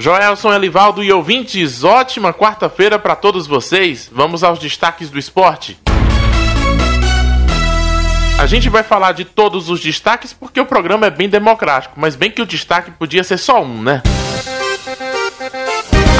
Joelson Elivaldo e ouvintes, ótima quarta-feira para todos vocês. Vamos aos destaques do esporte. A gente vai falar de todos os destaques porque o programa é bem democrático, mas bem que o destaque podia ser só um, né?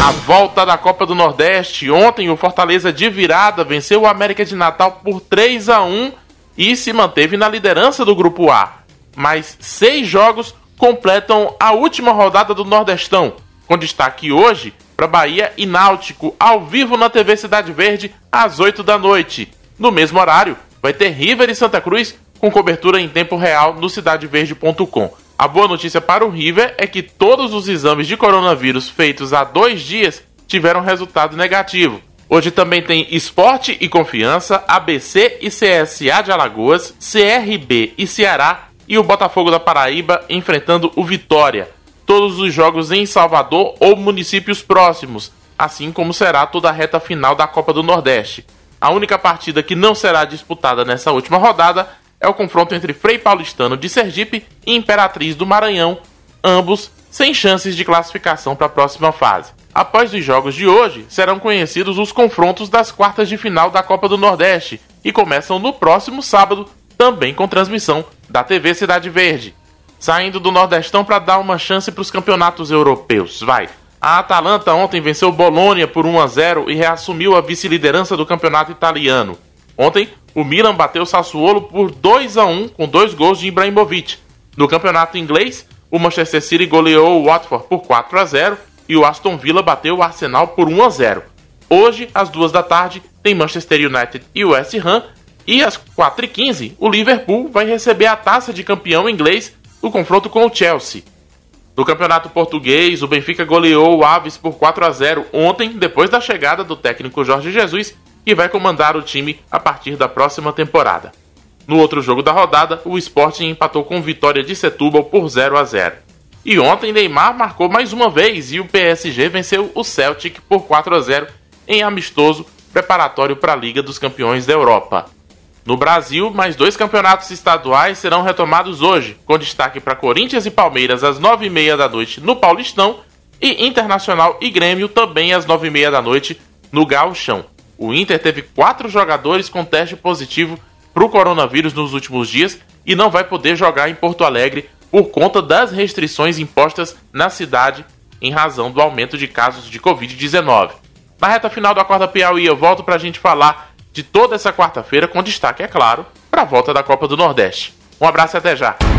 A volta da Copa do Nordeste. Ontem o Fortaleza de virada venceu o América de Natal por 3 a 1 e se manteve na liderança do grupo A. Mais seis jogos completam a última rodada do Nordestão com destaque hoje para Bahia e Náutico, ao vivo na TV Cidade Verde, às 8 da noite. No mesmo horário, vai ter River e Santa Cruz com cobertura em tempo real no cidadeverde.com. A boa notícia para o River é que todos os exames de coronavírus feitos há dois dias tiveram resultado negativo. Hoje também tem Esporte e Confiança, ABC e CSA de Alagoas, CRB e Ceará e o Botafogo da Paraíba enfrentando o Vitória todos os jogos em Salvador ou municípios próximos, assim como será toda a reta final da Copa do Nordeste. A única partida que não será disputada nessa última rodada é o confronto entre Frei Paulistano de Sergipe e Imperatriz do Maranhão, ambos sem chances de classificação para a próxima fase. Após os jogos de hoje, serão conhecidos os confrontos das quartas de final da Copa do Nordeste e começam no próximo sábado, também com transmissão da TV Cidade Verde saindo do Nordestão para dar uma chance para os campeonatos europeus. Vai. A Atalanta ontem venceu Bolônia por 1 a 0 e reassumiu a vice-liderança do campeonato italiano. Ontem, o Milan bateu o Sassuolo por 2 a 1 com dois gols de Ibrahimovic. No campeonato inglês, o Manchester City goleou o Watford por 4 a 0 e o Aston Villa bateu o Arsenal por 1 a 0. Hoje, às duas da tarde, tem Manchester United e West Ham e às 4h15 o Liverpool vai receber a taça de campeão inglês o confronto com o Chelsea. No Campeonato Português, o Benfica goleou o Aves por 4 a 0 ontem, depois da chegada do técnico Jorge Jesus, que vai comandar o time a partir da próxima temporada. No outro jogo da rodada, o Sporting empatou com vitória de Setúbal por 0 a 0. E ontem Neymar marcou mais uma vez e o PSG venceu o Celtic por 4 a 0 em amistoso preparatório para a Liga dos Campeões da Europa. No Brasil, mais dois campeonatos estaduais serão retomados hoje, com destaque para Corinthians e Palmeiras às 9h30 da noite no Paulistão e Internacional e Grêmio também às 9h30 da noite no Gauchão. O Inter teve quatro jogadores com teste positivo para o coronavírus nos últimos dias e não vai poder jogar em Porto Alegre por conta das restrições impostas na cidade em razão do aumento de casos de Covid-19. Na reta final do Acorda Piauí, eu volto para a gente falar de toda essa quarta-feira, com destaque, é claro, para a volta da Copa do Nordeste. Um abraço e até já!